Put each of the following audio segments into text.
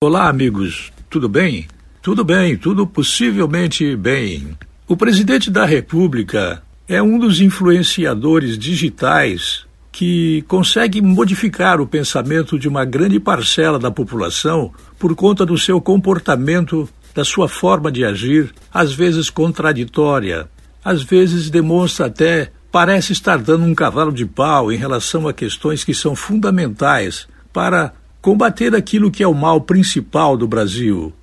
Olá, amigos. Tudo bem? Tudo bem, tudo possivelmente bem. O presidente da República é um dos influenciadores digitais que consegue modificar o pensamento de uma grande parcela da população por conta do seu comportamento, da sua forma de agir, às vezes contraditória, às vezes demonstra até parece estar dando um cavalo de pau em relação a questões que são fundamentais para combater aquilo que é o mal principal do Brasil,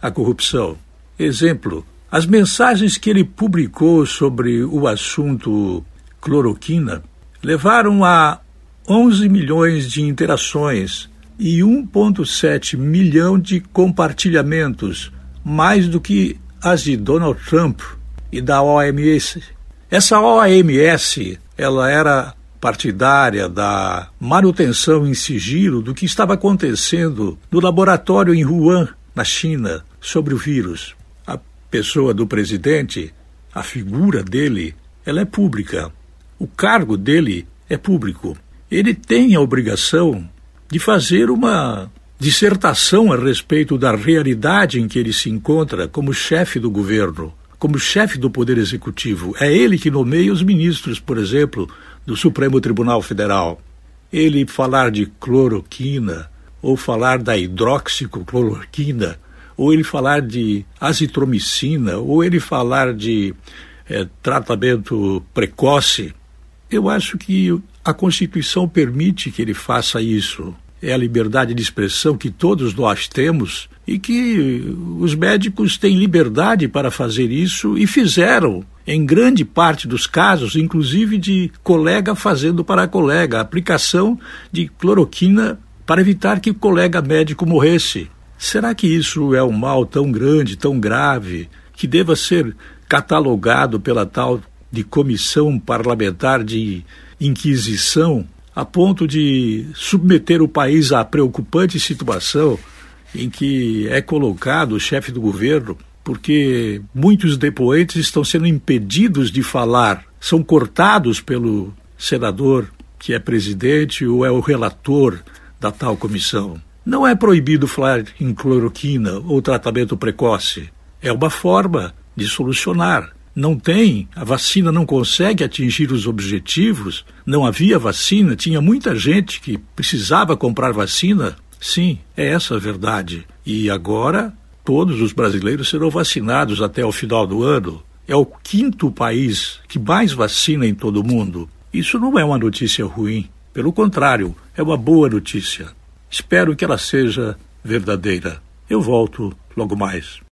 a corrupção. Exemplo, as mensagens que ele publicou sobre o assunto cloroquina levaram a 11 milhões de interações e 1,7 milhão de compartilhamentos, mais do que as de Donald Trump e da OMS. Essa OMS, ela era partidária da manutenção em sigilo do que estava acontecendo no laboratório em Wuhan, na China, sobre o vírus. A pessoa do presidente, a figura dele, ela é pública. O cargo dele é público. Ele tem a obrigação de fazer uma dissertação a respeito da realidade em que ele se encontra como chefe do governo, como chefe do Poder Executivo. É ele que nomeia os ministros, por exemplo, do Supremo Tribunal Federal, ele falar de cloroquina, ou falar da hidroxicloroquina, ou ele falar de azitromicina, ou ele falar de é, tratamento precoce, eu acho que a Constituição permite que ele faça isso. É a liberdade de expressão que todos nós temos e que os médicos têm liberdade para fazer isso e fizeram em grande parte dos casos, inclusive de colega fazendo para colega, aplicação de cloroquina para evitar que o colega médico morresse. Será que isso é um mal tão grande, tão grave, que deva ser catalogado pela tal de comissão parlamentar de inquisição, a ponto de submeter o país à preocupante situação em que é colocado o chefe do governo porque muitos depoentes estão sendo impedidos de falar, são cortados pelo senador que é presidente ou é o relator da tal comissão. Não é proibido falar em cloroquina ou tratamento precoce. É uma forma de solucionar. Não tem, a vacina não consegue atingir os objetivos, não havia vacina, tinha muita gente que precisava comprar vacina. Sim, é essa a verdade. E agora todos os brasileiros serão vacinados até o final do ano. É o quinto país que mais vacina em todo o mundo. Isso não é uma notícia ruim. Pelo contrário, é uma boa notícia. Espero que ela seja verdadeira. Eu volto logo mais.